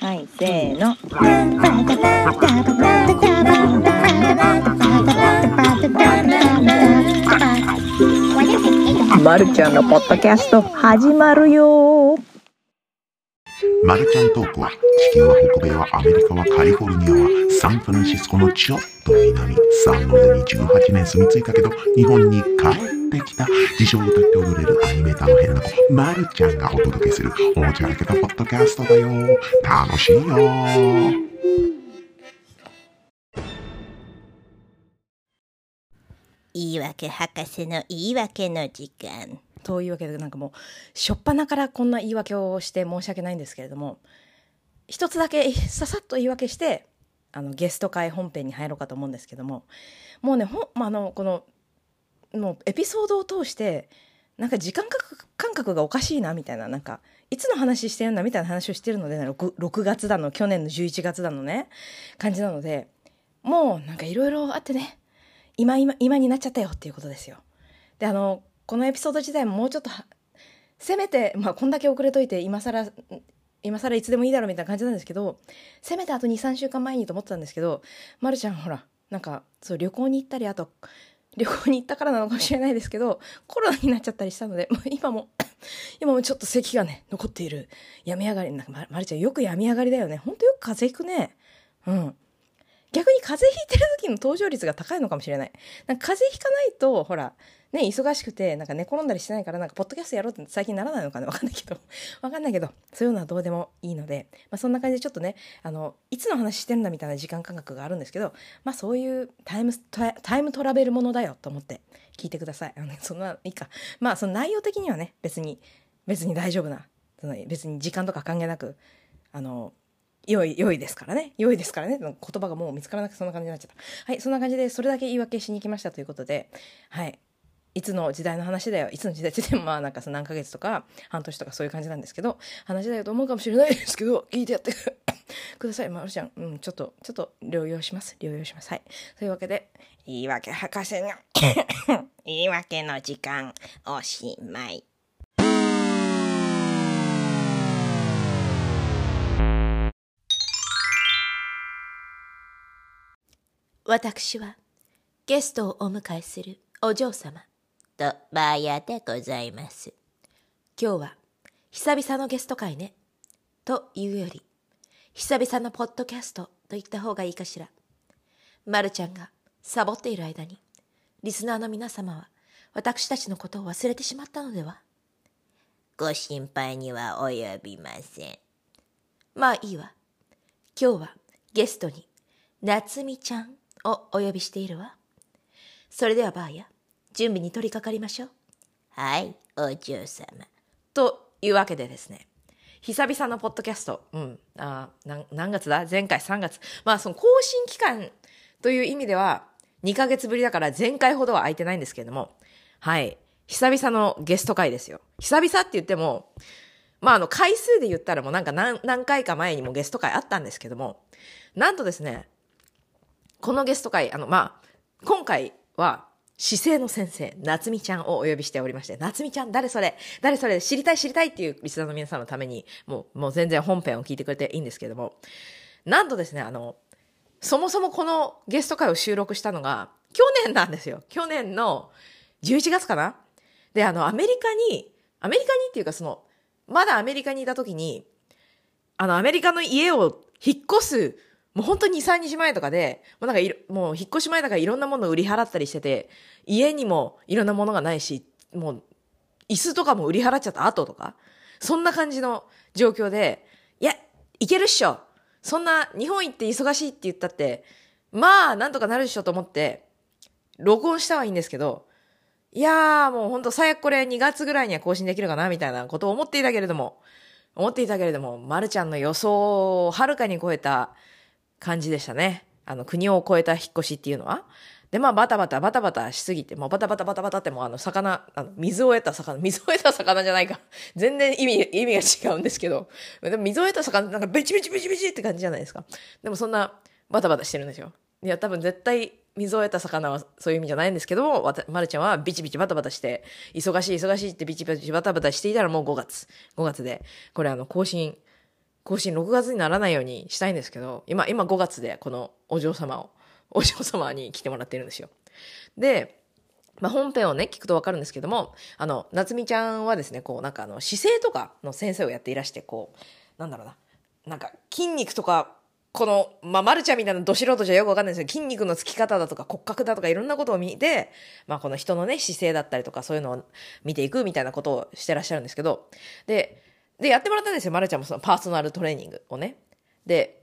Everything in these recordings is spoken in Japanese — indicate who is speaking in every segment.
Speaker 1: はい、せーの。まるちゃんのポッドキャスト始まるよ。
Speaker 2: マルちゃんトークは地球は北米はアメリカはカリフォルニアはサンフランシスコのちょっと南。サンノゼに18年住み着いたけど日本に帰ってきた自称歌って踊れるアニメーターのヘルナコマルちゃんがお届けするおもちゃらけたポッドキャストだよ。楽しいよ。
Speaker 3: 言い訳博士の言い訳の時間。
Speaker 4: というわけでなんかもう初っ端からこんな言い訳をして申し訳ないんですけれども一つだけささっと言い訳してあのゲスト会本編に入ろうかと思うんですけどももうねほん、まあ、あのこのもうエピソードを通してなんか時間感覚がおかしいなみたいななんかいつの話してるんだみたいな話をしてるので、6, 6月だの去年の11月だのね感じなのでもうなんかいろいろあってね今今今になっちゃったよっていうことですよ。であのこのエピソード自体ももうちょっとせめて、まあ、こんだけ遅れといて今更今更いつでもいいだろうみたいな感じなんですけどせめてあと23週間前にと思ってたんですけど、ま、るちゃんほらなんかそう旅行に行ったりあと旅行に行ったからなのかもしれないですけどコロナになっちゃったりしたのでもう今も 今もちょっと咳がね残っている。病み上がりなんかままるちゃんよく病み上がりだよね。ほんとよく風邪ひくね。うん。逆に風邪ひいてる時の登場率が高いのかもしれない。なんか風邪ひかないと、ほら、ね、忙しくて、なんか寝転んだりしてないから、なんか、ポッドキャストやろうって最近ならないのかな わかんないけど、わかんないけど、そういうのはどうでもいいので、まあ、そんな感じでちょっとね、あの、いつの話してるんだみたいな時間感覚があるんですけど、まあ、そういうタイム、タイムトラベルものだよと思って聞いてください。あの、ね、そんな、いいか。まあ、その内容的にはね、別に、別に大丈夫な、その別に時間とか関係なく、あの、良い、良いですからね。良いですからね。言葉がもう見つからなくそんな感じになっちゃった。はい、そんな感じで、それだけ言い訳しに来ましたということで、はい。いつの時代の話だよ。いつの時代って言っても、まあなんかその何ヶ月とか、半年とかそういう感じなんですけど、話だよと思うかもしれないですけど、聞いてやって ください。まるちゃん、うん、ちょっと、ちょっと療養します。療養します。はい。というわけで、
Speaker 3: 言い訳博士の 言い訳の時間、おしまい。私はゲストをお迎えするお嬢様とバーヤでございます。今日は久々のゲスト会ね。というより、久々のポッドキャストと言った方がいいかしら。まるちゃんがサボっている間に、リスナーの皆様は私たちのことを忘れてしまったのでは？ご心配には及びません。まあいいわ。今日はゲストに夏美ちゃんをお呼びしているわ。それではバーヤ、準備に取り掛かりましょう。はい、お嬢様。
Speaker 4: というわけでですね、久々のポッドキャスト、うん、あ何何月だ？前回3月。まあその更新期間という意味では2ヶ月ぶりだから前回ほどは空いてないんですけれども、はい、久々のゲスト会ですよ。久々って言っても、まああの回数で言ったらもうなんか何何回か前にもゲスト会あったんですけども、なんとですね、このゲスト会、あの、まあ、今回は、姿勢の先生、夏美ちゃんをお呼びしておりまして、夏美ちゃん、誰それ？誰それ？知りたい知りたいっていうリスナーの皆さんのために、もう、もう全然本編を聞いてくれていいんですけども、なんとですね、あの、そもそもこのゲスト会を収録したのが、去年なんですよ。去年の11月かな？で、あの、アメリカに、アメリカにっていうかその、まだアメリカにいた時に、あの、アメリカの家を引っ越すもう本当に2、3日前とかで、もうなんかいろ、もう引っ越し前だからいろんなものを売り払ったりしてて、家にもいろんなものがないし、もう、椅子とかも売り払っちゃった後とか、そんな感じの状況で、いや、いけるっしょ。そんな日本行って忙しいって言ったって、まあ、なんとかなるっしょと思って、録音したはいいんですけど、いやーもうほんと最悪これ2月ぐらいには更新できるかなみたいなことを思っていたけれども、思っていたけれども、まるちゃんの予想をはるかに超えた感じでしたね。あの、国を越えた引っ越しっていうのは。で、まあ、バタバタ、バタバタしすぎて、もうバタバタバタバタってもうあの、魚、あの、水を得た魚、水を得た魚じゃないか。全然意味、意味が違うんですけど。でも水を得た魚、なんかベチベチベチベチって感じじゃないですか。でもそんな、バタバタしてるんですよ。いや、多分絶対、水を得た魚はそういう意味じゃないんですけども、わたまるちゃんはビチビチバタバタして、忙しい忙しいってビチビチバタバタしていたらもう5月。5月で、これあの、更新、更新6月にならないようにしたいんですけど、今、今5月でこのお嬢様を、お嬢様に来てもらってるんですよ。で、まあ、本編をね、聞くとわかるんですけども、あの、夏美ちゃんはですね、こう、なんかあの、姿勢とかの先生をやっていらして、こう、なんだろうな、なんか筋肉とか、この、まあ、まるちゃんみたいなど素人じゃよくわかんないんですけど、筋肉のつき方だとか骨格だとかいろんなことを見て、まあ、この人のね、姿勢だったりとかそういうのを見ていくみたいなことをしてらっしゃるんですけど、で、で、やってもらったんですよ、まるちゃんもそのパーソナルトレーニングをね。で、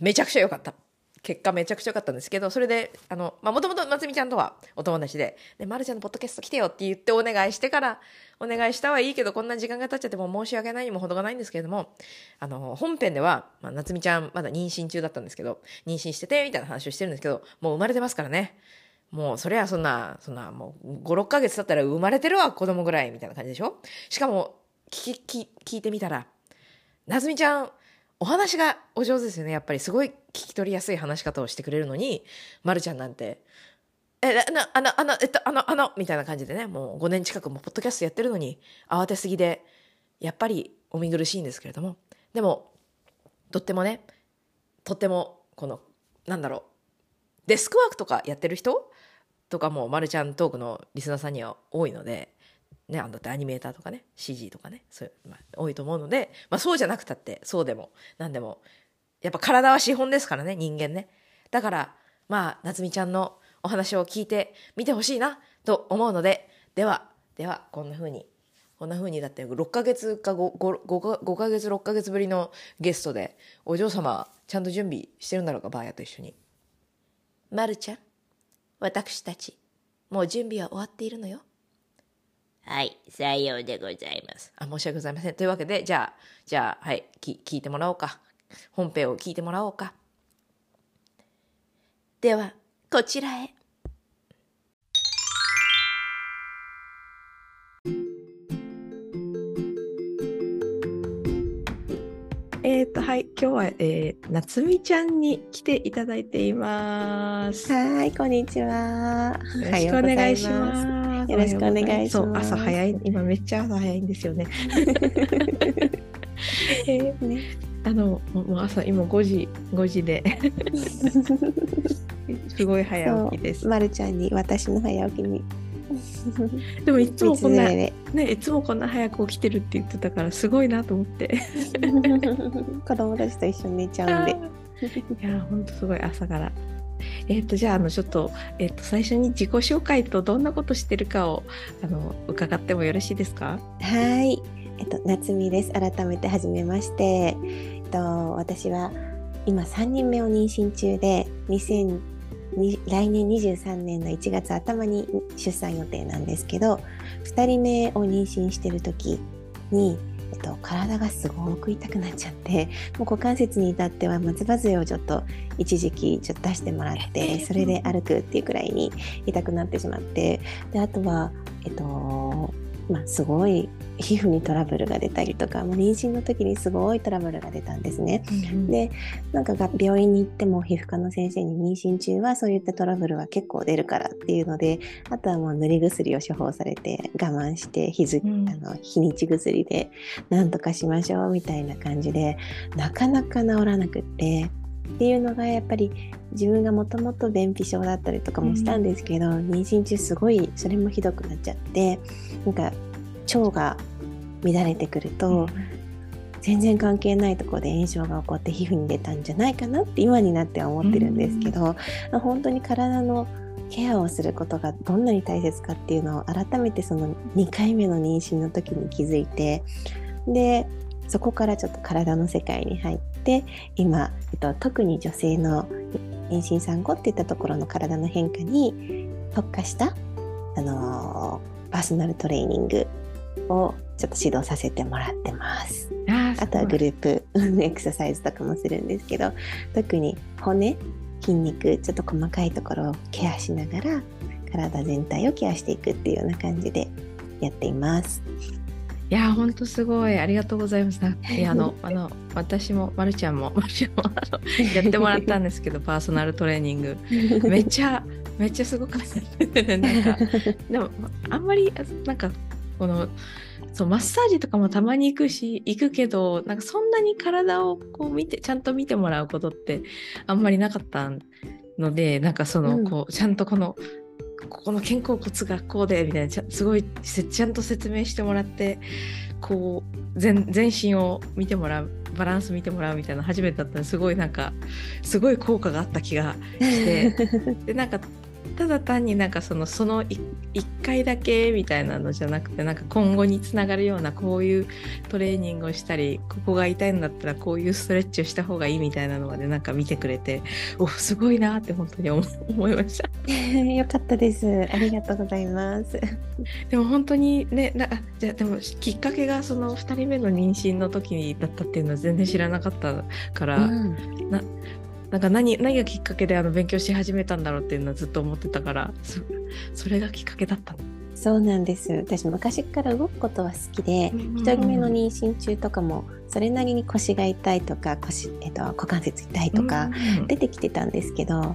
Speaker 4: めちゃくちゃ良かった。結果めちゃくちゃ良かったんですけど、それで、あの、まあ、もともと夏美ちゃんとはお友達で、で、まるちゃんのポッドキャスト来てよって言ってお願いしてから、お願いしたはいいけど、こんな時間が経っちゃっても申し訳ないにも程がないんですけれども、あの、本編では、まあ、夏美ちゃんまだ妊娠中だったんですけど、妊娠してて、みたいな話をしてるんですけど、もう生まれてますからね。もう、そりゃそんな、そんな、もう、5、6ヶ月経ったら生まれてるわ、子供ぐらい、みたいな感じでしょ？しかも、聞き、聞いてみたら、夏美ちゃん、お話がお上手ですよね。やっぱりすごい聞き取りやすい話し方をしてくれるのに、まるちゃんなんて、え、あの、あの、あの、えっと、あの、あの、みたいな感じでね、もう5年近くもポッドキャストやってるのに、慌てすぎで、やっぱりお見苦しいんですけれども、でも、とってもね、とっても、この、なんだろう、デスクワークとかやってる人とかも、まるちゃんトークのリスナーさんには多いので、ね、あのだってアニメーターとかね CG とかねそういう、まあ、多いと思うので、まあ、そうじゃなくたってそうでも何でもやっぱ体は資本ですからね人間ね。だからまあ夏美ちゃんのお話を聞いてみてほしいなと思うのでではではこんな風にこんな風にだって6ヶ月か 5, 5, 5, 5ヶ月6ヶ月ぶりのゲストでお嬢様ちゃんと準備してるんだろうかバーヤと一緒に。まるちゃん私たちもう準備は終わっているのよ。
Speaker 3: はい、さようでございます。
Speaker 4: あ申し訳ございません。というわけで、じゃあ、じゃあ、はい、き聞いてもらおうか。本編を聞いてもらおうか。
Speaker 3: では、こちらへ。
Speaker 1: えっ、とはい今日は、えー、夏美ちゃんに来ていただいています。よ
Speaker 5: はい、こんにちは。
Speaker 1: ろしくお願いします。
Speaker 5: よろしくお願いします
Speaker 1: 朝早い今めっちゃ朝早いんですよね。えー
Speaker 5: ね、
Speaker 1: あのもう朝今5時5時で すごい早起きです。
Speaker 5: まるちゃんに私の早起きに。
Speaker 1: でもいつもこんなねいつもこんな早く起きてるって言ってたからすごいなと思って。
Speaker 5: れ 子供たちと一緒に寝ちゃうんで。
Speaker 1: いや本当すごい朝から。えっ、とじゃああのちょっとえっ、と最初に自己紹介とどんなことしてるかをあの伺ってもよろしいですか？
Speaker 5: はい、えっと夏美です。改めて初めまして。えっと私は今3人目を妊娠中で、2000来年23年の1月頭に出産予定なんですけど、2人目を妊娠してる時に。と、体がすごく痛くなっちゃってもう股関節に至っては松葉杖をちょっと一時期ちょっと出してもらって それで歩くっていうくらいに痛くなってしまってであとはえっとまあすごい皮膚にトラブルが出たりとかもう妊娠の時にすごいトラブルが出たんですね。でなんかが病院に行っても皮膚科の先生に妊娠中はそういったトラブルは結構出るからっていうのであとはもう塗り薬を処方されて我慢して日付、
Speaker 1: うん。
Speaker 5: あの日にち薬でなんとかしましょうみたいな感じでなかなか治らなくってっていうのがやっぱり自分がもともと便秘症だったりとかもしたんですけど、妊娠中すごいそれもひどくなっちゃってなんか腸が乱れてくると、全然関係ないところで炎症が起こって皮膚に出たんじゃないかなって今になっては思ってるんですけど、本当に体のケアをすることがどんなに大切かっていうのを改めてその2回目の妊娠の時に気づいてでそこからちょっと体の世界に入って今、えっと、特に女性の妊娠産後っていったところの体の変化に特化した、あのーパーソナルトレーニングをちょっと指導させてもらってます。
Speaker 1: あ
Speaker 5: あとはグループ エクササイズとかもするんですけど特に骨筋肉ちょっと細かいところをケアしながら体全体をケアしていくっていうような感じでやっています。
Speaker 1: いや本当すごい。ありがとうございます。いやあのあの私もまるちゃんもまるちゃんもあのやってもらったんですけど パーソナルトレーニング。めっちゃめっちゃすごかった。ねなんかでもあんまりなんかこのそうマッサージとかもたまに行くし行くけどなんかそんなに体をこう見てちゃんと見てもらうことってあんまりなかったのでなんかその、
Speaker 5: うん。
Speaker 1: こうちゃんとこのここの肩甲骨がこうでみたいなちゃすごいせちゃんと説明してもらってこう全全身を見てもらうバランス見てもらうみたいなの初めてだったのですごいなんかすごい効果があった気がして でなんかただ単になんかそのその1回だけみたいなのじゃなくてなんか今後につながるようなこういうトレーニングをしたりここが痛いんだったらこういうストレッチをした方がいいみたいなのまでなんか見てくれて おすごいなって本当に思思いました。
Speaker 5: よかったです。ありがとうございます。
Speaker 1: でも本当にねなあじゃあでもきっかけがその2人目の妊娠の時だったっていうのは全然知らなかったから、
Speaker 5: うん
Speaker 1: なんか何何がきっかけであの勉強し始めたんだろうっていうのはずっと思ってたからそそれがきっかけだったの。
Speaker 5: そうなんです。私昔から動くことは好きで、
Speaker 1: うん
Speaker 5: 一人目の妊娠中とかもそれなりに腰が痛いとか腰、えっと、股関節痛いとか
Speaker 1: うん
Speaker 5: 出てきてたんですけど、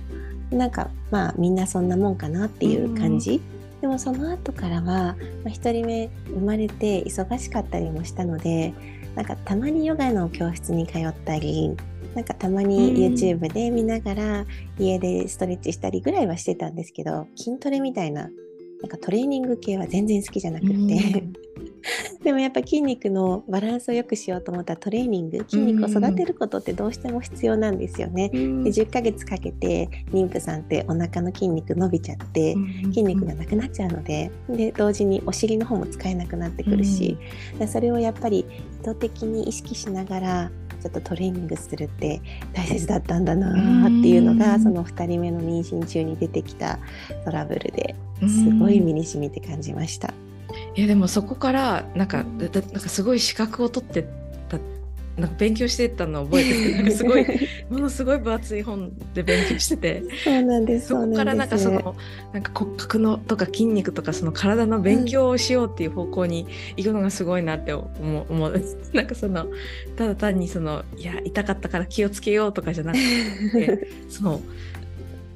Speaker 5: なんかまあみんなそんなもんかなっていう感じ。でもその後からは、まあ、一人目生まれて忙しかったりもしたのでなんかたまにヨガの教室に通ったりなんかたまに
Speaker 1: うん。
Speaker 5: YouTube で見ながら家でストレッチしたりぐらいはしてたんですけど筋トレみたいななんかトレーニング系は全然好きじゃなくて、でもやっぱ筋肉のバランスを良くしようと思ったらトレーニング筋肉を育てることってどうしても必要なんですよね。
Speaker 1: うん。
Speaker 5: で10ヶ月かけて妊婦さんってお腹の筋肉伸びちゃって筋肉がなくなっちゃうのでで同時にお尻の方も使えなくなってくるし、でそれをやっぱり意図的に意識しながらちょっとトレーニングするって大切だったんだなっていうのが、
Speaker 1: うん。
Speaker 5: その2人目の妊娠中に出てきたトラブルで
Speaker 1: うん。
Speaker 5: すごい身に染みて感じました。
Speaker 1: いやでもそこからなんかなんかすごい資格を取ってたなんか勉強してたのを覚えててなんかすごい ものすごい分厚い本で勉強してて。
Speaker 5: そうなんです
Speaker 1: そこからなんかそのなんか骨格のとか筋肉とかその体の勉強をしようっていう方向に行くのがすごいなって思う思うなんかそのただ単にそのいや痛かったから気をつけようとかじゃなくて その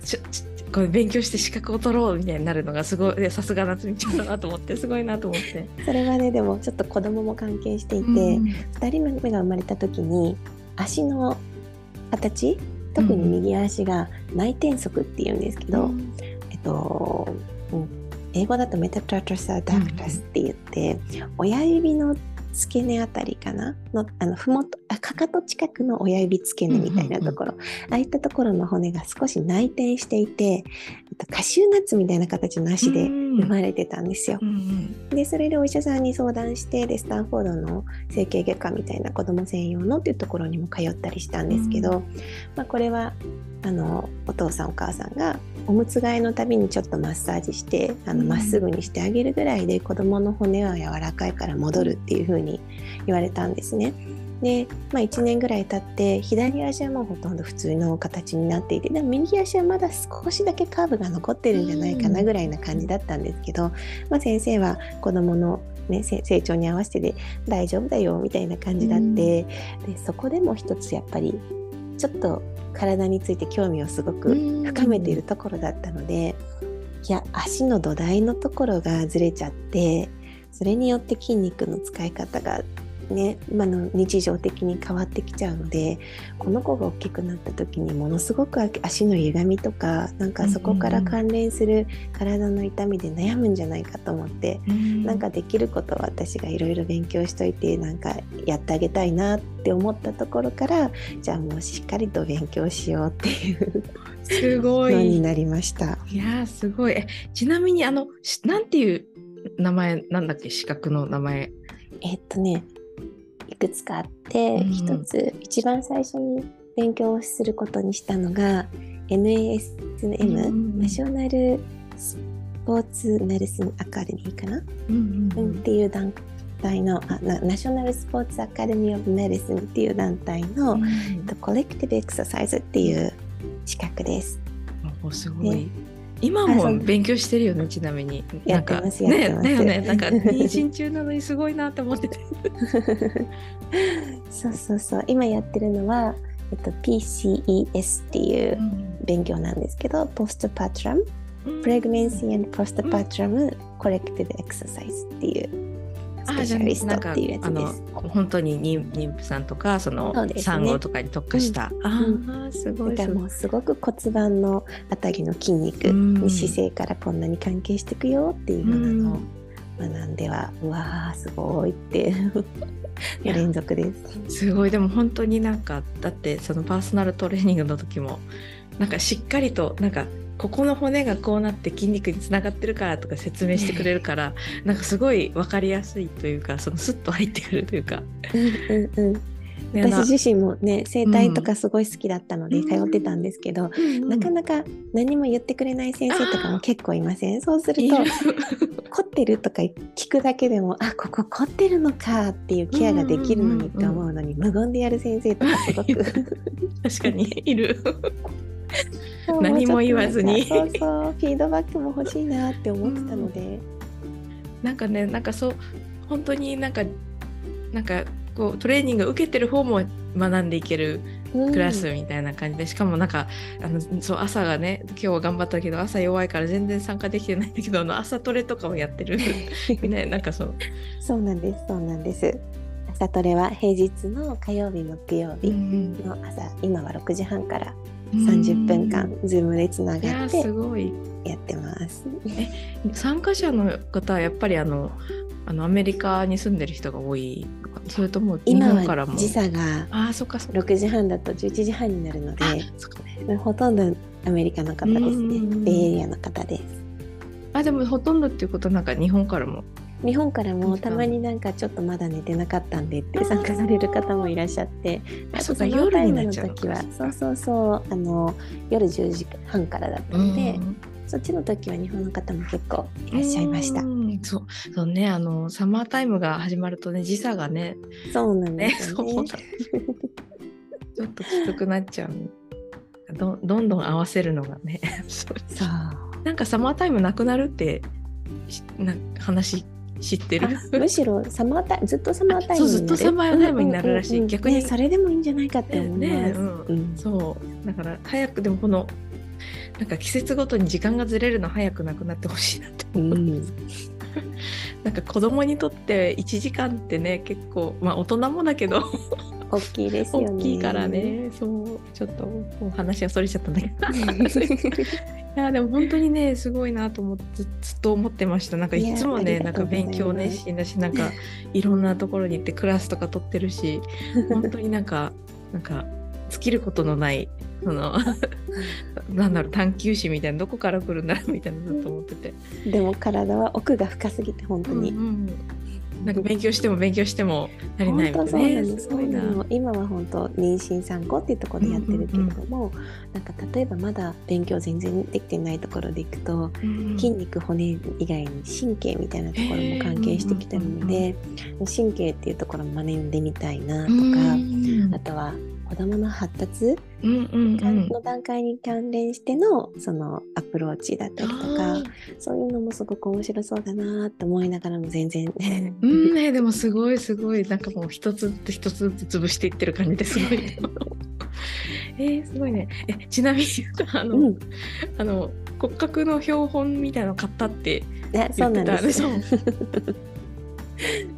Speaker 1: ちょちょこれ勉強して資格を取ろうみたいになるのがすごいでさすが夏美ちゃんだなと思ってすごいなと思って。
Speaker 5: それはねでもちょっと子供も関係していて、
Speaker 1: うん。
Speaker 5: 2人目が生まれた時に足の形特に右足が内転足っていうんですけど、えっと、うん。英語だとメタプラトサダクタスって言って、親指の付け根あたりかな？のあのふもとあかかと近くの親指付け根みたいなところ、ああいったところの骨が少し内転していてえっとカシューナッツみたいな形の足で生まれてたんですよ。
Speaker 1: うんうん。
Speaker 5: でそれでお医者さんに相談してでスタンフォードの整形外科みたいな子ども専用のっていうところにも通ったりしたんですけど、まあ、これはあのお父さんお母さんがおむつ替えのたびにちょっとマッサージしてあの
Speaker 1: うん。
Speaker 5: まっすぐにしてあげるぐらいで子どもの骨は柔らかいから戻るっていうふうに言われたんですね。で、まあ、1年ぐらい経って左足はもうほとんど普通の形になっていてでも右足はまだ少しだけカーブが残ってるんじゃないかなぐらいな感じだったんですけど、まあ、先生は子どもの、ね、せ成長に合わせてで大丈夫だよみたいな感じだって、でそこでも一つやっぱりちょっと体について興味をすごく深めているところだったので、いや足の土台のところがずれちゃってそれによって筋肉の使い方がね今の日常的に変わってきちゃうのでこの子が大きくなった時にものすごく足の歪みとかなんかそこから関連する体の痛みで悩むんじゃないかと思って、なんかできることを私がいろいろ勉強しといてなんかやってあげたいなって思ったところからじゃあもうしっかりと勉強しようっていう
Speaker 1: すごい。
Speaker 5: のになりました。
Speaker 1: いやーすごい。えちなみにあのしなんていう名前なんだっけ？資格の名前。
Speaker 5: えっとねいくつかあって
Speaker 1: うん。
Speaker 5: 一、つ一番最初に勉強することにしたのが NASM、
Speaker 1: うん
Speaker 5: ナショナルスポーツメディシンアカデミーかな、
Speaker 1: うん
Speaker 5: うんっていう団体のあなナショナルスポーツアカデミー・オブ・メディシンっていう団体の、コレクティブ・エクササイズっていう資格です。
Speaker 1: おすごい。今も勉強してるよねちなみに。
Speaker 5: やってます
Speaker 1: ねだよね。なんか妊娠中なのにすごいなって思ってて。
Speaker 5: そうそうそう。今やってるのは、えっと、PCES っていう勉強なんですけど、ポストパトラムプレグネンシー and ポストパトラム。コレクティブエクササイズっていうスペシャリストっていうやつ
Speaker 1: あ
Speaker 5: です。
Speaker 1: の本当に妊妊婦さんとかその産後とかに特化した、ああすごい
Speaker 5: だからもうすごく骨盤のあたりの筋肉
Speaker 1: うん。
Speaker 5: に姿勢からこんなに関係していくよっていうようなのを学んでは、うわーすごいって。連続です。
Speaker 1: すごい。でも本当になんかだってそのパーソナルトレーニングの時もなんかしっかりとなんかここの骨がこうなって筋肉につながってるからとか説明してくれるからなんかすごい分かりやすいというかそのスッと入ってくるというか。
Speaker 5: うんうんうん。私自身もね整体とかすごい好きだったので
Speaker 1: うん
Speaker 5: 通ってたんですけど、なかなか何も言ってくれない先生とかも結構いません？そうすると凝ってるとか聞くだけでもあここ凝ってるのかっていうケアができるのにって思うのに無言でやる先生とかすごく。
Speaker 1: 確かにいる。何も言わずに。
Speaker 5: そうそうフィードバックも欲しいなって思ってたので、
Speaker 1: なんかねなんかそう本当になんかなんかこうトレーニング受けてる方も学んでいける
Speaker 5: うん。
Speaker 1: クラスみたいな感じで、しかもなんかあのそう朝がね今日は頑張ったけど朝弱いから全然参加できてないんだけどあの朝トレとかをやってる。ねなんかそう、
Speaker 5: そうなんですそうなんです。朝トレは平日の火曜日木曜日の朝、今は6時半から30分間ズームでつないが
Speaker 1: や
Speaker 5: って
Speaker 1: すごい。
Speaker 5: やってます。
Speaker 1: 参加者の方はやっぱりあのあのアメリカに住んでる人が多い？それとも日
Speaker 5: 今
Speaker 1: 本からも？
Speaker 5: は時差が
Speaker 1: ああそっかそっか。
Speaker 5: 6時半だと11時半になるので
Speaker 1: ね。
Speaker 5: ほとんどアメリカの方ですね。
Speaker 1: うん。
Speaker 5: ベイエリアの方です。
Speaker 1: あでもほとんどっていうことはなんか日本からも
Speaker 5: 日本からもたまになんかちょっとまだ寝てなかったんでって参加される方もいらっしゃって
Speaker 1: あそうか夜になっちゃうのか。
Speaker 5: 時はそうそうそうあの夜10時半からだったので、
Speaker 1: うん。
Speaker 5: そっちの時は日本の方も結構いらっしゃいました。
Speaker 1: うん。そうそうねあのサマータイムが始まるとね時差がね
Speaker 5: そうなん
Speaker 1: ね
Speaker 5: ですよね。
Speaker 1: そう。な んちょっときつくなっちゃう。どどんどん合わせるのがね。そう。なんかサマータイムなくなるってしな話知ってる？
Speaker 5: あむしろサマータイムずっとサマータイム
Speaker 1: ずっとサマータイムになるらしい。逆に。
Speaker 5: ねそれでもいいんじゃないかって思います、
Speaker 1: ねう。ん
Speaker 5: うん。
Speaker 1: そう。だから早くでもこのなんか季節ごとに時間がずれるの早くなくなってほしいなって
Speaker 5: うん
Speaker 1: なんか子供にとって1時間ってね結構まあ大人もだけど
Speaker 5: 大きいですよね。
Speaker 1: 大きいからね。そうちょっともう話がそれちゃったんだけど。いやでも本当にねすごいなと思ってずずっと思ってました。なんかいつもねなんか勉強熱心だしなんかいろんなところに行ってクラスとか取ってるし本当になんかなんか尽きることのないそのなんだろう探求心みたいなどこから来るんだろうみたいなずっと思ってて、
Speaker 5: でも体は奥が深すぎて本当に、
Speaker 1: うんうんなんか勉強しても勉強しても足りないみた
Speaker 5: 本
Speaker 1: いな。
Speaker 5: そうなの今は本当妊娠産後っていうところでやってるけれども、なんか例えばまだ勉強全然できてないところでいくと、
Speaker 1: うん
Speaker 5: 筋肉骨以外に神経みたいなところも関係してきてるので、神経っていうところも学んでみたいなとか、
Speaker 1: うん。
Speaker 5: あとは子供の発達？
Speaker 1: うんうんうん。
Speaker 5: の段階に関連してのそのアプローチだったりとかそういうのもすごく面白そうだなって思いながらも全然。
Speaker 1: うん。ねでもすごいすごい。なんかもう一つずつ一つずつ潰していってる感じです。ごい。えー、すごいね。えちなみにあの、
Speaker 5: うん。
Speaker 1: あの骨格の標本みたいなの買ったって言って
Speaker 5: うなんです。
Speaker 1: た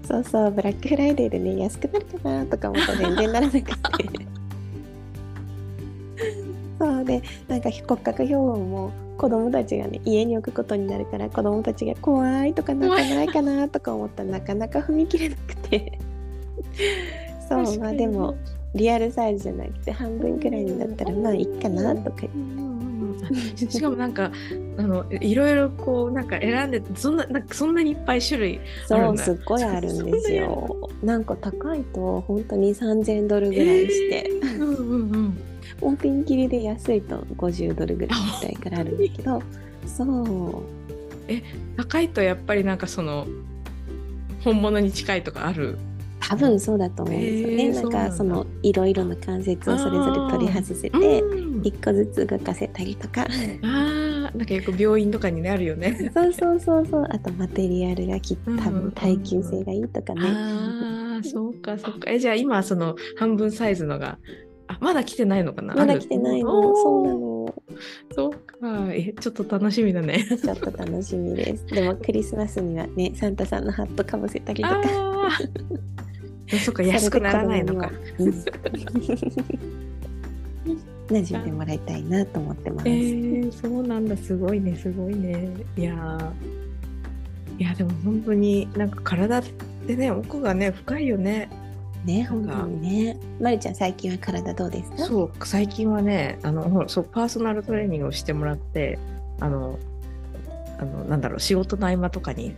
Speaker 1: そう
Speaker 5: そうブラックフライデーでね安くなるかなとか思ったら全然ならなくて。そうでなんか骨格標本も子供たちがね家に置くことになるから子供たちが怖いとかなんかないかなとか思ったらなかなか踏み切れなくて。そうまあでもリアルサイズじゃなくて半分くらいになったらまあいいかなとか。
Speaker 1: うんうんうんししかもなんかあのいろいろこうなんか選んでそんななんかそんなにいっぱい種類あるだ。
Speaker 5: そうんすっごいあるんですよ。なんか高いと本当に3000ドルぐらいして、
Speaker 1: うんうんうん。
Speaker 5: もうピンキリで安いと50ドルぐらいみたいからあるんだけど。そう。
Speaker 1: 高いとやっぱりなんかその本物に近いとかある？
Speaker 5: 多分そうだと思うんですよね、
Speaker 1: へー
Speaker 5: なんかそのいろいろな関節をそれぞれ取り外せて。
Speaker 1: うん
Speaker 5: 一個ずつ動かせたりとか
Speaker 1: あーなんかよく病院とかにねあるよね。
Speaker 5: そうそうそうそうあとマテリアルがきっと多分耐久性がいいとかね、
Speaker 1: ああそうかそうか。えじゃあ今その半分サイズのがあまだ来てないのかな？
Speaker 5: まだ来てないのそうな。の
Speaker 1: そうか。えちょっと楽しみだね。
Speaker 5: ちょっと楽しみです でもクリスマスにはねサンタさんのハットかぶせたりとか
Speaker 1: ああ。そっか安くならないのか。
Speaker 5: うん馴染んでもらいたいなと思ってます、
Speaker 1: えー、そうなんだ。すごいねすごいね。いやー。いやでも本当になんか体ってね奥がね深いよね。
Speaker 5: ね本当にね。まるちゃん最近は体どうですか？
Speaker 1: そう最近はねあのそうパーソナルトレーニングをしてもらってあのあのなんだろう仕事の合間とかに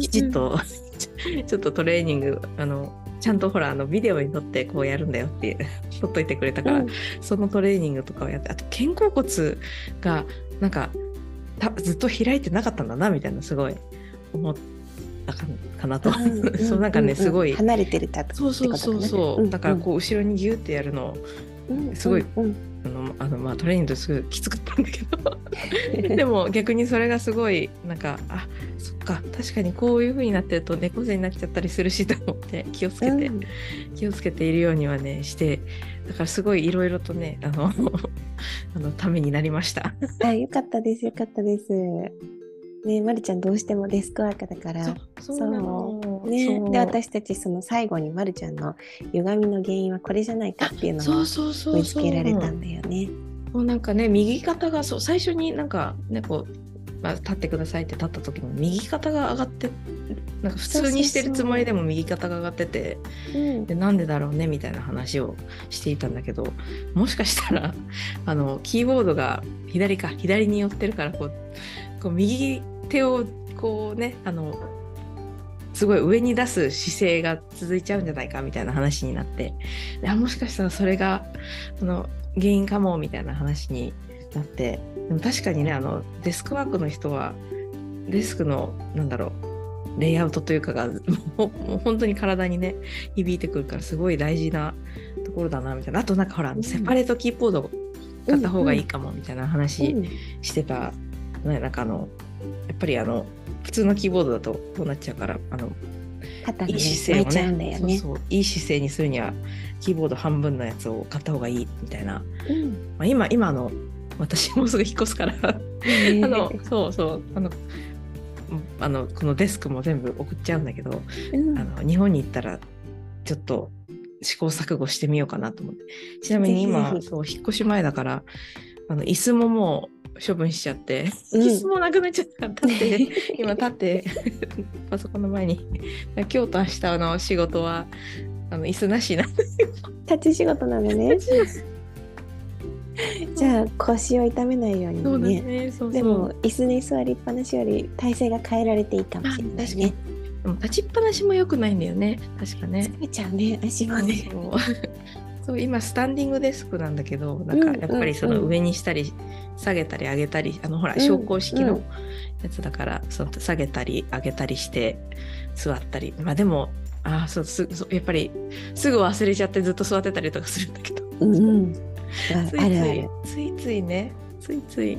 Speaker 1: きちっと、ちょっとトレーニングあのちゃんとほらあのビデオに撮ってこうやるんだよって撮っといてくれたから、
Speaker 5: うん。
Speaker 1: そのトレーニングとかをやってあと肩甲骨がなんかたずっと開いてなかったんだなみたいなすごい思ったかかなと、
Speaker 5: うん
Speaker 1: そうなんかね、
Speaker 5: ん
Speaker 1: すごい。
Speaker 5: 離れてるたって
Speaker 1: そうそうそうそう、
Speaker 5: ん
Speaker 1: だからこう後ろにギューってやるの
Speaker 5: うん
Speaker 1: すごい
Speaker 5: うん。
Speaker 1: あのあのまあトレーニングすごいきつかったんだけど。でも逆にそれがすごいなんかあそっか確かにこういう風になってると猫背になっちゃったりするしと思って 気をつけて、
Speaker 5: うん。
Speaker 1: 気をつけているようにはねしてだからすごいいろいろとねあの あのためになりました。
Speaker 5: あよかったですよかったです。ねまるちゃんどうしてもデスクワークだから。
Speaker 1: そうそうなの
Speaker 5: ね。で私たちその最後にまるちゃんの歪みの原因はこれじゃないかっていうのも
Speaker 1: そうそうそう
Speaker 5: 見つけられたんだよね。
Speaker 1: もうなんかね右肩がそう最初になんかねこう、まあ、立ってくださいって立った時に右肩が上がってなんか普通にしてるつもりでも右肩が上がってて
Speaker 5: うん。
Speaker 1: でなんでだろうねみたいな話をしていたんだけどもしかしたら あのキーボードが左か左に寄ってるからこうこう右手をこうねあのすごい上に出す姿勢が続いちゃうんじゃないかみたいな話になって。もしかしたらそれがあの原因かもみたいな話になって。でも確かにねあのデスクワークの人はデスクのなんだろうレイアウトというかがもう本当に体にね響いてくるからすごい大事なところだなみたいな。あとなんかほら、
Speaker 5: うん。
Speaker 1: セパレートキーボード買った方がいいかもみたいな話
Speaker 5: うん。
Speaker 1: してた、ね、なんかあのやっぱりあの普通のキーボードだとこうなっちゃうからあの
Speaker 5: 肩がね
Speaker 1: いい姿勢を
Speaker 5: ね。
Speaker 1: ね。そうそういい姿勢にするにはキーボード半分のやつを買った方がいいみたいな、
Speaker 5: うん。
Speaker 1: まあ、今今あの私もうすぐ引っ越すから。あのそうそう。あのうんあのこのデスクも全部送っちゃうんだけど
Speaker 5: うん。
Speaker 1: あの日本に行ったらちょっと試行錯誤してみようかなと思って。ちなみに今そう引っ越し前だからあの椅子ももう処分しちゃって、
Speaker 5: うん。
Speaker 1: 椅子もなくなっちゃったから 立って。今立ってパソコンの前に。今日と明日の仕事はあの椅子なしな。
Speaker 5: 立ち仕事なのね。じゃあ腰を痛めないようにね。
Speaker 1: ね。
Speaker 5: でも椅子に座りっぱなしより体勢が変えられていいかも
Speaker 1: あ
Speaker 5: しれないね。
Speaker 1: でも立ちっぱなしも良くないんだよね。確かね。
Speaker 5: 疲れちゃうね足もね。
Speaker 1: そう今スタンディングデスクなんだけどなんかやっぱりその上にしたり下げたり上げたりあのほら
Speaker 5: うん。
Speaker 1: 昇降式の
Speaker 5: うん。
Speaker 1: やつだからその下げたり上げたりして座ったり。まあでもあーそうすそうやっぱりすぐ忘れちゃってずっと座ってたりとかするんだけど。
Speaker 5: うんうん。あ
Speaker 1: ついつい
Speaker 5: あるある。
Speaker 1: ついついね。ついつい。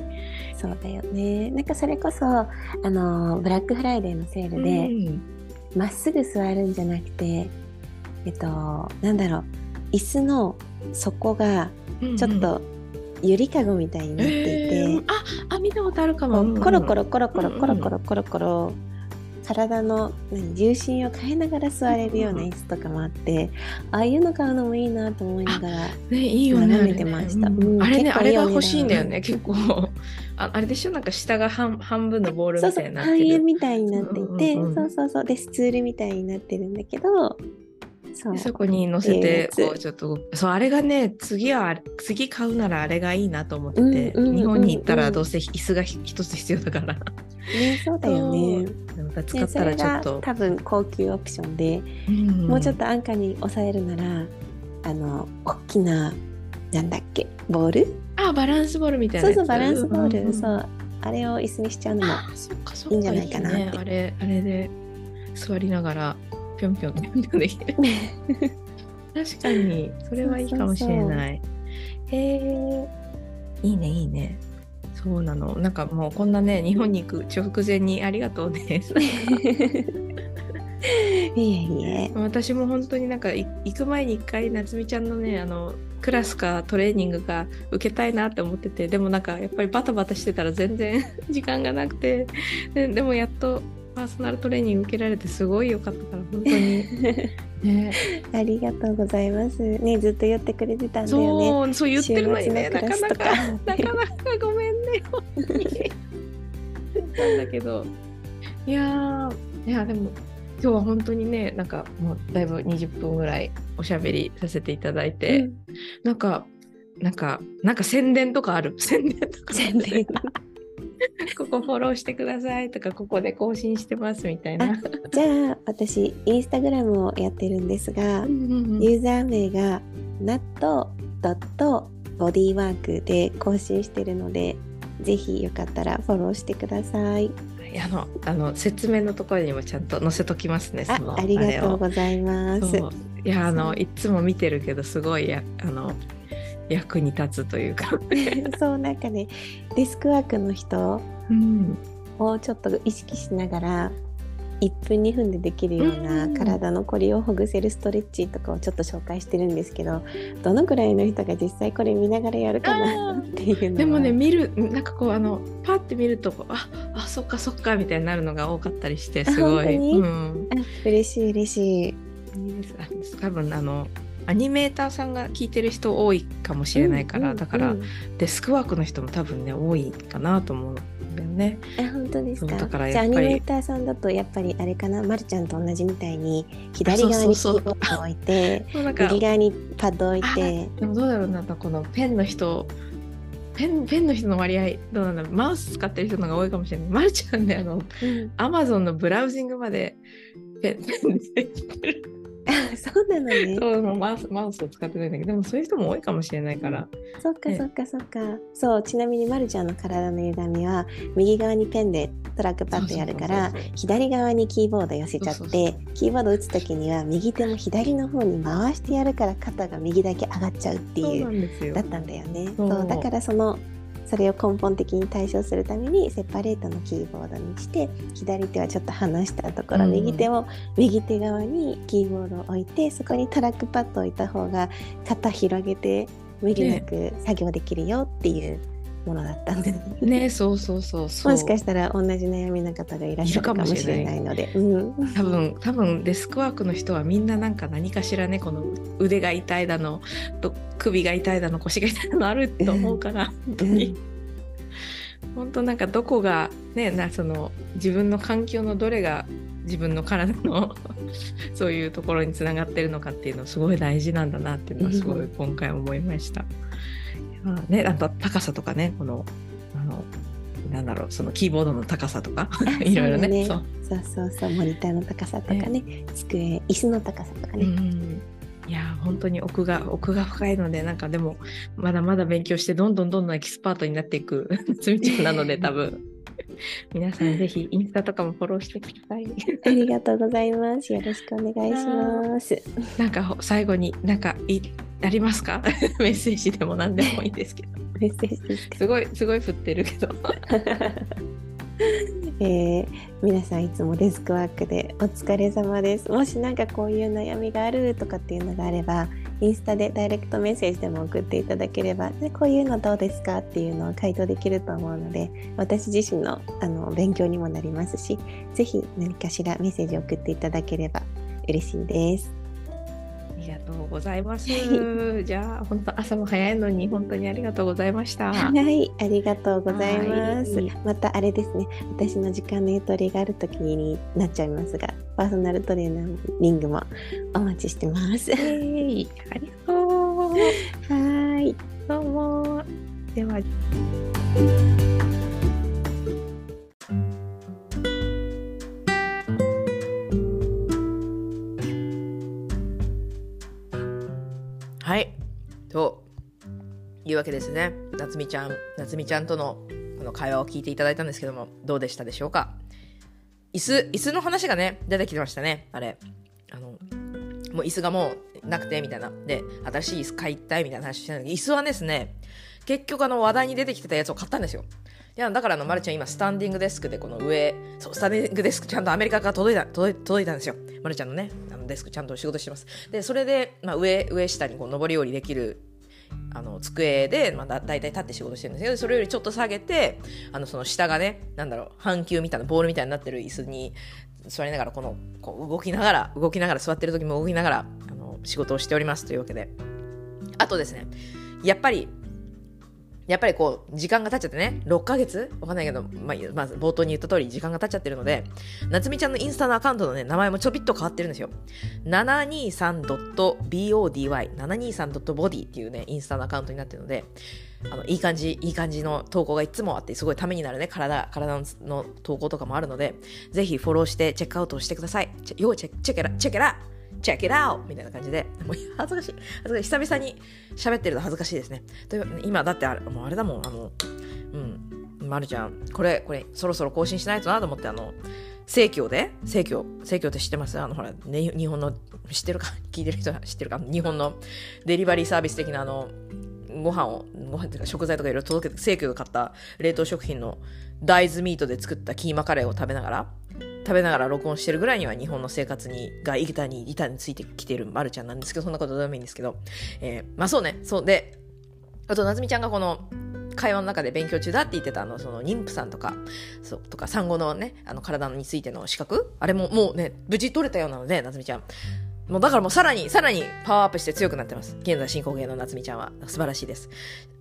Speaker 5: そうだよね。なんかそれこそあのブラックフライデーのセールで
Speaker 1: うん。
Speaker 5: ま、っすぐ座るんじゃなくてえっとなんだろう椅子の底がちょっとゆりかごみたいになっていて、
Speaker 1: えーああ見たことあるか
Speaker 5: こ
Speaker 1: も
Speaker 5: うコロコロコロコロ
Speaker 1: うんうん
Speaker 5: コロコロ。コロコロ体の何重心を変えながら座れるような椅子とかもあってああいうの買うのもいいなと思いながら
Speaker 1: ね、いいよね。
Speaker 5: 眺めてました。
Speaker 1: あれね,、
Speaker 5: うん
Speaker 1: あれね、あれが欲しいんだよね、結構。ああれでしょ？なんか下が半半分のボール
Speaker 5: そうそう
Speaker 1: みたいになって
Speaker 5: 半円
Speaker 1: る。
Speaker 5: みたいになっていて、
Speaker 1: うんうんうん。
Speaker 5: そうそうそう。でスツールみたいになってるんだけどそ
Speaker 1: そこに乗せてこうちょっと、そう、あれがね、次は次買うならあれがいいなと思ってて、
Speaker 5: うんうんうんうん。
Speaker 1: 日本に行ったらどうせ椅子がひ一つ必要だから。
Speaker 5: ねそうだよね。
Speaker 1: でまた使ったらちょっと、
Speaker 5: 多分高級オプションで、
Speaker 1: うん。
Speaker 5: もうちょっと安価に抑えるならあの大きななんだっけボール？
Speaker 1: あ、バランスボールみたいな。
Speaker 5: そうそうバランスボール、
Speaker 1: んん。
Speaker 5: そう。あれを椅子にしちゃうのもいいんじゃないかな
Speaker 1: ね、あれあれで座りながらぴょんぴょんぴょんぴょんできる。確かにそれはいいかもしれない。へえいいねいいね。そそうなの。なんかもうこんなね日本に行く直前にありがとうね
Speaker 5: いえいえ。
Speaker 1: 私も本当になんかい行く前に一回夏美ちゃんのねあのクラスかトレーニングか受けたいなって思っててでもなんかやっぱりバタバタしてたら全然 時間がなくて。ででもやっとパーソナルトレーニング受けられてすごい良かったから本当に。ね。
Speaker 5: ありがとうございます。ね、ずっと言ってくれてたんだよね。
Speaker 1: そうそう言ってるのにねなか。な
Speaker 5: か
Speaker 1: か なかなかごめんね本当に。なんだけど。いやーいやでも今日は本当にねなんかもうだいぶ20分ぐらいおしゃべりさせていただいて、
Speaker 5: うん。
Speaker 1: なんかなんかなんか宣伝とかある。宣伝とか
Speaker 5: 宣伝
Speaker 1: ここフォローしてくださいとかここで更新してますみたいな。
Speaker 5: じゃあ私インスタグラムをやってるんですが、
Speaker 1: うんうんうん
Speaker 5: ユーザー名が nat.bodywork で更新してるのでぜひよかったらフォローしてください。
Speaker 1: はいあのあの説明のところにもちゃんと載せときますね。
Speaker 5: あありがとうございます。
Speaker 1: いやあのいつも見てるけどすごいやあの役に立つというか、
Speaker 5: そうなんかねデスクワークの人
Speaker 1: うん、
Speaker 5: をちょっと意識しながら1分2分でできるような
Speaker 1: うん。
Speaker 5: 体のこりをほぐせるストレッチとかをちょっと紹介してるんですけどどのくらいの人が実際これ見ながらやるかなっていうのは。
Speaker 1: でもね見るなんかこうあのパッて見るとああそっかそっかみたいになるのが多かったりしてすごい。うん。
Speaker 5: あ嬉しい嬉しい。
Speaker 1: 多分あのアニメーターさんが聞いてる人多いかもしれないから、
Speaker 5: うん
Speaker 1: だから、
Speaker 5: うん
Speaker 1: デスクワークの人も多分ね多いかなと思うんだよね。
Speaker 5: あ本当ですか？
Speaker 1: から
Speaker 5: じゃあアニメーターさんだとやっぱりあれかな？まるちゃんと同じみたいに左側にキーボードを置いて 右側にパッドを置いて。
Speaker 1: でもどうだろうなこのペンの人ペンペンの人の割合どうなんだろう。マウス使ってる人の方が多いかもしれない。まるちゃんねあの
Speaker 5: うん。
Speaker 1: アマゾンのブラウジングまでペン ペンで
Speaker 5: あ そうなのね
Speaker 1: そうマウスマウスを使ってないんだけどでもそういう人も多いかもしれないから。ね
Speaker 5: そっかそっかそっか。そう、ちなみにまるちゃんの体の歪みは、右側にペンでトラックパッドやるから左側にキーボード寄せちゃって、キーボード打つときには、右手も左の方に回してやるから、肩が右だけ上がっちゃうっていう、だ。ったんだよね。
Speaker 1: そ
Speaker 5: う、だからその、それを根本的に対処するためにセパレートのキーボードにして左手はちょっと離したところ、
Speaker 1: うん
Speaker 5: 右手を右手側にキーボードを置いてそこにトラックパッドを置いた方が肩広げて無理なく作業できるよっていうものだったんで、
Speaker 1: ねそうそうそうそう。
Speaker 5: もしかしたら同じ悩みの方がいらっしゃるかもしれないので。うん
Speaker 1: 多分多分デスクワークの人はみんななんか何かしらねこの腕が痛いだのと首が痛いだの腰が痛いだのあると思うから本当に本当なんかどこがねなその自分の環境のどれが自分の体の そういうところにつながってるのかっていうのすごい大事なんだなっていうのはすごい今回思いました。まあね、あと高さとかねこのあのなんだろうそのキーボードの高さとかいろいろねそう
Speaker 5: そう。そうそうモニターの高さとかね机椅子の高さとかね、
Speaker 1: うんいやー本当に奥が奥が深いのでなんかでもまだまだ勉強してどんどんどんどんエキスパートになっていく つみちゃんなので多分。皆さんぜひインスタとかもフォローしてください。
Speaker 5: ありがとうございます。よろしくお願いします。
Speaker 1: なんかほ最後になんかいありますか？メッセージでも何でもいいですけど
Speaker 5: メッセージです
Speaker 1: ごいすごい振ってるけど
Speaker 5: えー皆さんいつもデスクワークでお疲れ様です。もしなんかこういう悩みがあるとかっていうのがあれば、インスタでダイレクトメッセージでも送っていただければ、でこういうのどうですかっていうのを回答できると思うので、私自身のあの勉強にもなりますし、ぜひ何かしらメッセージを送っていただければ嬉しいです。
Speaker 1: ありがとうございます。じゃあ本当朝も早いのに本当にありがとうございました。
Speaker 5: はい、ありがとうございます。
Speaker 1: はい。
Speaker 5: またあれですね、私の時間のゆとりがある時になっちゃいますが、パーソナルトレーニングもお待ちしてます。
Speaker 1: ありがとう。
Speaker 5: ーい。
Speaker 1: どうも。では
Speaker 3: はい。というわけですね。夏美ちゃん夏美ちゃんとのこの会話を聞いていただいたんですけどもどうでしたでしょうか？椅子椅子の話がね出てきてましたねあれ。あのもう椅子がもうなくてみたいな。で新しい椅子買いたいみたいな話してたんだけど椅子はですね結局あの話題に出てきてたやつを買ったんですよ。
Speaker 4: いやだからあの、まるちゃん今スタンディングデスクでこの上、そう、スタンディングデスクちゃんとアメリカから届いた、届いたんですよ。まるちゃんのね、のデスクちゃんと仕事してます。で、それで、まあ上、上下にこう上り下りできるあの机で、まあ、だ大体立って仕事してるんですけどそれよりちょっと下げてあのその下がねなんだろう半球みたいなボールみたいになってる椅子に座りながらこのこう動きながら動きながら座ってる時も動きながらあの仕事をしておりますというわけであとですねやっぱりやっぱりこう、時間が経っちゃってね、6ヶ月？わかんないけど、まあ、まず冒頭に言った通り時間が経っちゃってるので、夏美ちゃんのインスタのアカウントのね、名前もちょびっと変わってるんですよ。723.body、723.body っていうね、インスタのアカウントになってるので、あの、いい感じ、いい感じの投稿がいつもあって、すごいためになるね、体、体の投稿とかもあるので、ぜひフォローしてチェックアウトしてください。ようチェチェックラ、チェックラチェックイッアウみたいな感じで、もう恥ずかしい。恥ずかしい。久々に喋ってると恥ずかしいですね。という今、だってあれ、もうあれだもん、あの、うん、まるちゃん、これ、これ、そろそろ更新しないとなと思って、あの、生協で生協生協って知ってます？あの、ほら、ね、日本の、知ってるか？聞いてる人は 知ってるか？日本のデリバリーサービス的なあの、ご飯を、ご飯っていうか食材とかいろいろ届けて、生協が買った冷凍食品の大豆ミートで作ったキーマカレーを食べながら、食べながら録音してるぐらいには日本の生活にが板に板についてきてるまるちゃんなんですけどそんなことどうでもいいんですけど、えー、まあそうね。そうであと夏美ちゃんがこの会話の中で勉強中だって言ってたあのその妊婦さんとかそうとか産後のねあの体についての資格あれももうね無事取れたようなので夏美ちゃん。もうだからもうさらに、さらにパワーアップして強くなってます。現在進行形の夏美ちゃんは。素晴らしいです。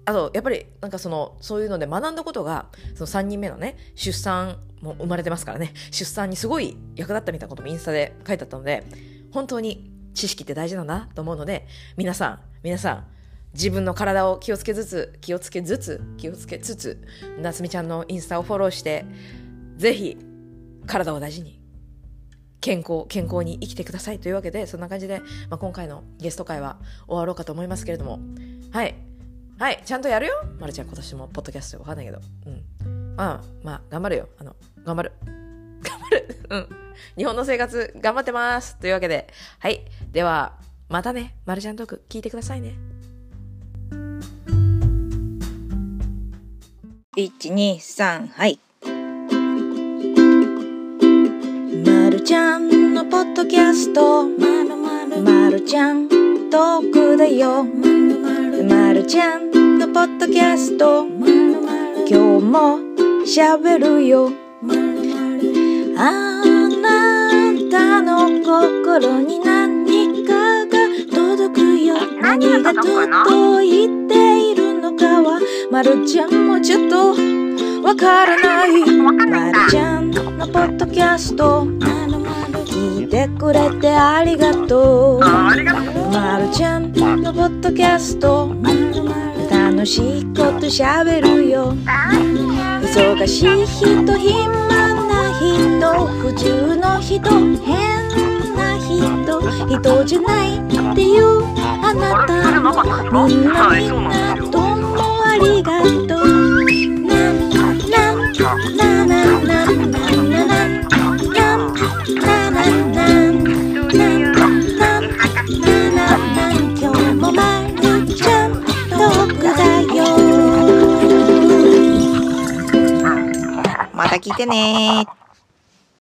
Speaker 4: あと、やっぱり、なんかその、そういうので学んだことが、その3人目のね、出産も生まれてますからね、出産にすごい役立ったみたいなこともインスタで書いてあったので、本当に知識って大事なんだと思うので、皆さん、皆さん、自分の体を気をつけつつ、気をつけつつ、気をつけつつ、夏美ちゃんのインスタをフォローして、ぜひ、体を大事に健康、健康に生きてくださいというわけで、そんな感じで、まあ、今回のゲスト会は終わろうかと思いますけれども、はい。はい、ちゃんとやるよ？まるちゃん今年もポッドキャストわかんないけど。うん。まあ、まあ、頑張るよ。あの、頑張る。頑張る。うん。日本の生活頑張ってます。というわけで、はい。では、またね、まるちゃんトーク聞いてくださいね。
Speaker 3: 1、2、3、はい。ちゃんのポッドキャスト。まるまる。まるちゃんトークだよ。まるまるまるちゃんのポッドキャスト。まるまる今日も喋るよ。まるまるあなたの心に何かが届くよ。何が届いているのかはまるちゃんもちょっとわからない。まるちゃんのポッドキャスト聞いてくれてありがとう。まるちゃんのポッドキャスト楽しいことしゃべるよ。忙しい人暇な人不自由の人変な人人じゃないっていうあなたみんなみんなどうもありがとう。なななななな聞いてね